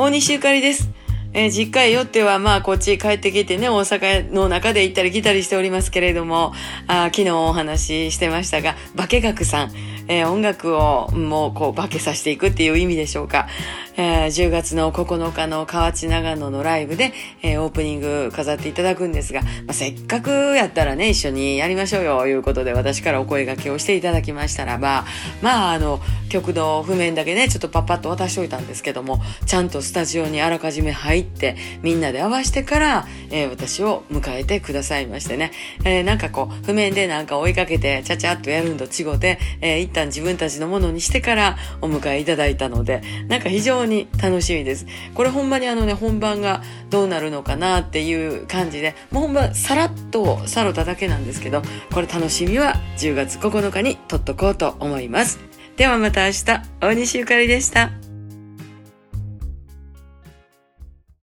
大西ゆかりです。えー、実家へよっては、まあ、こっち帰ってきてね、大阪の中で行ったり来たりしておりますけれども、あ昨日お話ししてましたが、化学さん、えー、音楽をもうこう化けさせていくっていう意味でしょうか。えー、10月の9日の河内長野のライブで、えー、オープニング飾っていただくんですが、まあ、せっかくやったらね、一緒にやりましょうよ、いうことで私からお声掛けをしていただきましたらば、まあ、あの、曲の譜面だけね、ちょっとパッパッと渡しといたんですけども、ちゃんとスタジオにあらかじめ入って、みんなで合わせてから、えー、私を迎えてくださいましてね、えー、なんかこう、譜面でなんか追いかけて、ちゃちゃっとやるんと違うて、えー、一旦自分たちのものにしてからお迎えいただいたので、なんか非常に楽しみです。これほんまにあのね、本番がどうなるのかなっていう感じで、もうほんまさらっとさろただけなんですけど、これ楽しみは10月9日に撮っとこうと思います。ではまた明日、大西ゆかりでした。